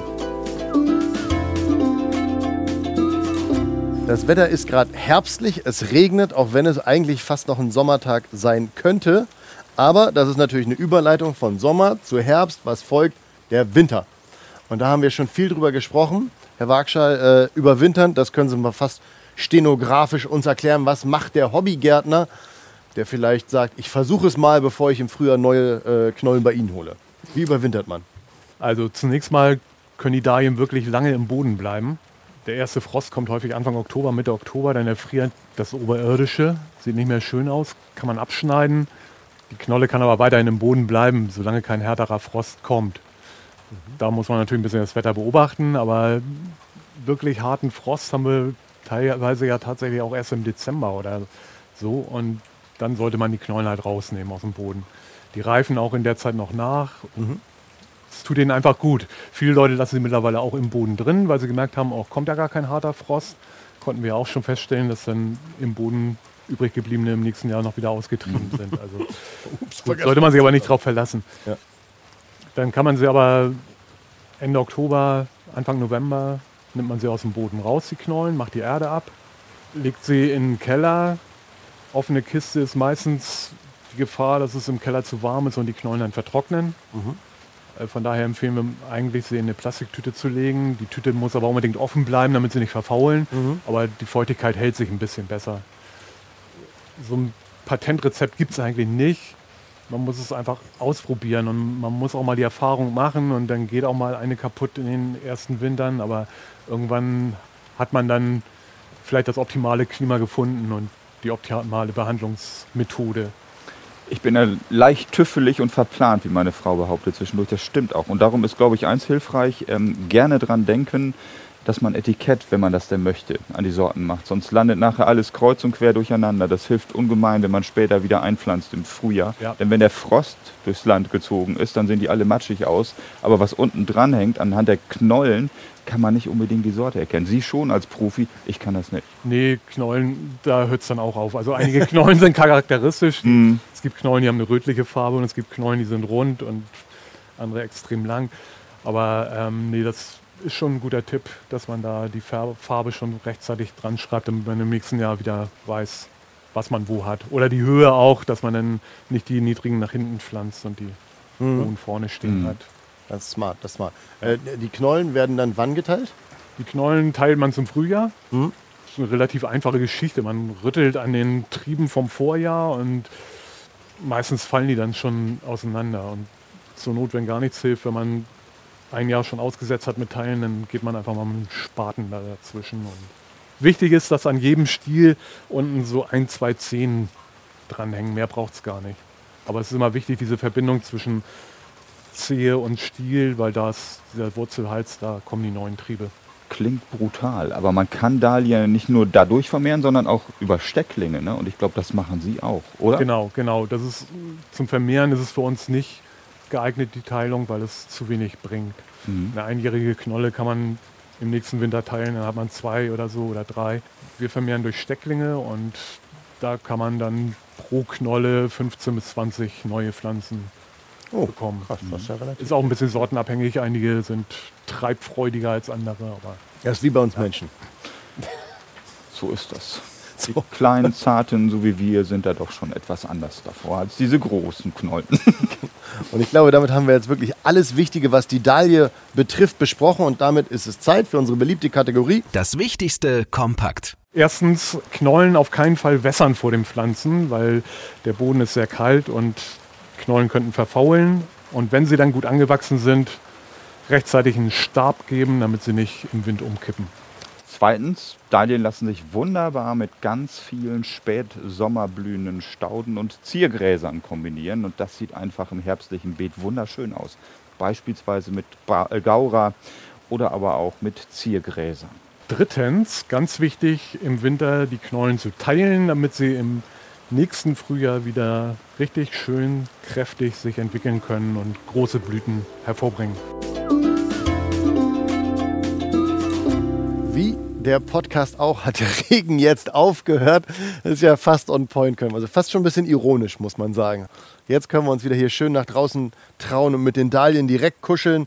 Das Wetter ist gerade herbstlich, es regnet, auch wenn es eigentlich fast noch ein Sommertag sein könnte. Aber das ist natürlich eine Überleitung von Sommer zu Herbst, was folgt, der Winter. Und da haben wir schon viel drüber gesprochen. Herr Wagschall, äh, überwintern, das können Sie mal fast stenografisch uns erklären. Was macht der Hobbygärtner, der vielleicht sagt, ich versuche es mal, bevor ich im Frühjahr neue äh, Knollen bei Ihnen hole? Wie überwintert man? Also zunächst mal können die Dahlien wirklich lange im Boden bleiben. Der erste Frost kommt häufig Anfang Oktober, Mitte Oktober, dann erfriert das Oberirdische, sieht nicht mehr schön aus, kann man abschneiden. Die Knolle kann aber weiterhin im Boden bleiben, solange kein härterer Frost kommt. Da muss man natürlich ein bisschen das Wetter beobachten, aber wirklich harten Frost haben wir teilweise ja tatsächlich auch erst im Dezember oder so und dann sollte man die Knollen halt rausnehmen aus dem Boden. Die reifen auch in der Zeit noch nach. Es tut ihnen einfach gut. Viele Leute lassen sie mittlerweile auch im Boden drin, weil sie gemerkt haben, auch kommt ja gar kein harter Frost. Konnten wir auch schon feststellen, dass dann im Boden übrig gebliebene im nächsten Jahr noch wieder ausgetrieben sind. Also gut, sollte man sich aber nicht darauf verlassen. Ja. Dann kann man sie aber Ende Oktober, Anfang November, nimmt man sie aus dem Boden raus, die Knollen, macht die Erde ab, legt sie in den Keller. Offene Kiste ist meistens die Gefahr, dass es im Keller zu warm ist und die Knollen dann vertrocknen. Äh, Von daher empfehlen wir eigentlich, sie in eine Plastiktüte zu legen. Die Tüte muss aber unbedingt offen bleiben, damit sie nicht verfaulen. Aber die Feuchtigkeit hält sich ein bisschen besser. So ein Patentrezept gibt es eigentlich nicht. Man muss es einfach ausprobieren und man muss auch mal die Erfahrung machen und dann geht auch mal eine kaputt in den ersten Wintern. Aber irgendwann hat man dann vielleicht das optimale Klima gefunden und die optimale Behandlungsmethode. Ich bin ja leicht tüffelig und verplant, wie meine Frau behauptet zwischendurch. Das stimmt auch. Und darum ist, glaube ich, eins hilfreich, ähm, gerne dran denken, dass man Etikett, wenn man das denn möchte, an die Sorten macht. Sonst landet nachher alles kreuz und quer durcheinander. Das hilft ungemein, wenn man später wieder einpflanzt im Frühjahr. Ja. Denn wenn der Frost durchs Land gezogen ist, dann sehen die alle matschig aus. Aber was unten dran hängt, anhand der Knollen, kann man nicht unbedingt die Sorte erkennen. Sie schon als Profi, ich kann das nicht. Nee, Knollen, da hört es dann auch auf. Also einige Knollen sind charakteristisch. Mhm. Es gibt Knollen, die haben eine rötliche Farbe und es gibt Knollen, die sind rund und andere extrem lang. Aber ähm, nee, das ist schon ein guter Tipp, dass man da die Farbe schon rechtzeitig dran schreibt, damit man im nächsten Jahr wieder weiß, was man wo hat. Oder die Höhe auch, dass man dann nicht die niedrigen nach hinten pflanzt und die hohen vorne stehen Mhm. hat. Das ist smart, das ist smart. Äh, die Knollen werden dann wann geteilt? Die Knollen teilt man zum Frühjahr. Mhm. Das ist eine relativ einfache Geschichte. Man rüttelt an den Trieben vom Vorjahr und meistens fallen die dann schon auseinander. Und zur Not, wenn gar nichts hilft, wenn man ein Jahr schon ausgesetzt hat mit Teilen, dann geht man einfach mal mit einem Spaten da dazwischen. Und wichtig ist, dass an jedem Stiel unten so ein, zwei Zehen dranhängen. Mehr braucht es gar nicht. Aber es ist immer wichtig, diese Verbindung zwischen Zehe und Stiel, weil da ist dieser Wurzelhals, da kommen die neuen Triebe. Klingt brutal, aber man kann Dahlien nicht nur dadurch vermehren, sondern auch über Stecklinge. Ne? Und ich glaube, das machen Sie auch, oder? Genau, genau. Das ist zum Vermehren ist es für uns nicht geeignet, die Teilung, weil es zu wenig bringt. Mhm. Eine einjährige Knolle kann man im nächsten Winter teilen, dann hat man zwei oder so oder drei. Wir vermehren durch Stecklinge und da kann man dann pro Knolle 15 bis 20 neue Pflanzen Oh, bekommen. krass, das ist ja relativ. Ist auch ein bisschen sortenabhängig. Einige sind treibfreudiger als andere, aber Das ist wie bei uns Menschen. So ist das. Die kleinen, zarten, so wie wir, sind da doch schon etwas anders davor als diese großen Knollen. Und ich glaube, damit haben wir jetzt wirklich alles Wichtige, was die Dahlie betrifft, besprochen. Und damit ist es Zeit für unsere beliebte Kategorie. Das Wichtigste kompakt. Erstens, Knollen auf keinen Fall wässern vor den Pflanzen, weil der Boden ist sehr kalt und Knollen könnten verfaulen. Und wenn sie dann gut angewachsen sind, rechtzeitig einen Stab geben, damit sie nicht im Wind umkippen. Zweitens, Dahlien lassen sich wunderbar mit ganz vielen spätsommerblühenden Stauden und Ziergräsern kombinieren. Und das sieht einfach im herbstlichen Beet wunderschön aus. Beispielsweise mit Ba- äh, Gaura oder aber auch mit Ziergräsern. Drittens, ganz wichtig, im Winter die Knollen zu teilen, damit sie im nächsten Frühjahr wieder richtig schön kräftig sich entwickeln können und große Blüten hervorbringen. Wie der Podcast auch, hat der Regen jetzt aufgehört. Das ist ja fast on point, können wir. Also fast schon ein bisschen ironisch, muss man sagen. Jetzt können wir uns wieder hier schön nach draußen trauen und mit den Dahlien direkt kuscheln.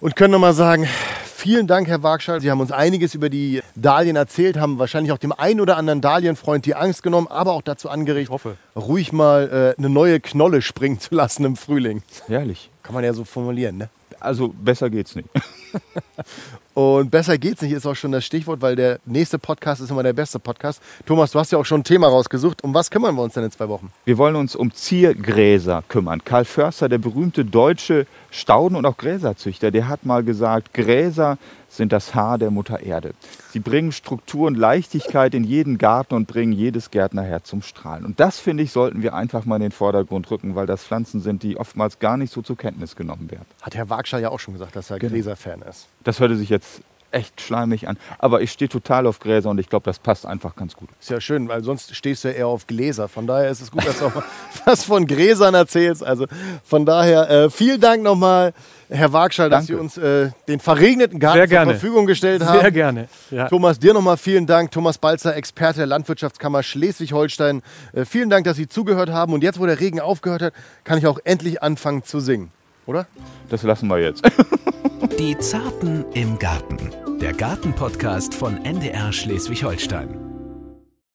Und können nochmal sagen, vielen Dank, Herr Wagschall. Sie haben uns einiges über die Dahlien erzählt, haben wahrscheinlich auch dem einen oder anderen Dahlienfreund die Angst genommen, aber auch dazu angeregt, ruhig mal äh, eine neue Knolle springen zu lassen im Frühling. Herrlich. Kann man ja so formulieren, ne? Also besser geht's nicht. Und besser geht's nicht, ist auch schon das Stichwort, weil der nächste Podcast ist immer der beste Podcast. Thomas, du hast ja auch schon ein Thema rausgesucht. Um was kümmern wir uns denn in zwei Wochen? Wir wollen uns um Ziergräser kümmern. Karl Förster, der berühmte deutsche Stauden- und auch Gräserzüchter, der hat mal gesagt, Gräser sind das Haar der Mutter Erde. Sie bringen Struktur und Leichtigkeit in jeden Garten und bringen jedes Gärtnerherz zum Strahlen. Und das, finde ich, sollten wir einfach mal in den Vordergrund rücken, weil das Pflanzen sind, die oftmals gar nicht so zur Kenntnis genommen werden. Hat Herr Wagschall ja auch schon gesagt, dass er Genau. Gläserfan ist. Das hörte sich jetzt echt schleimig an. Aber ich stehe total auf Gräser und ich glaube, das passt einfach ganz gut. Ist ja schön, weil sonst stehst du ja eher auf Gläser. Von daher ist es gut, dass du auch mal was von Gräsern erzählst. Also von daher äh, vielen Dank nochmal, Herr Wagschall, dass Sie uns äh, den verregneten Garten Sehr zur. Verfügung gestellt haben. Sehr gerne. Ja. Thomas, dir nochmal vielen Dank. Thomas Balzer, Experte der Landwirtschaftskammer Schleswig-Holstein. Äh, vielen Dank, dass Sie zugehört haben. Und jetzt, wo der Regen aufgehört hat, kann ich auch endlich anfangen zu singen. Oder? Das lassen wir jetzt. Die Zarten im Garten. Der Gartenpodcast von NDR Schleswig-Holstein.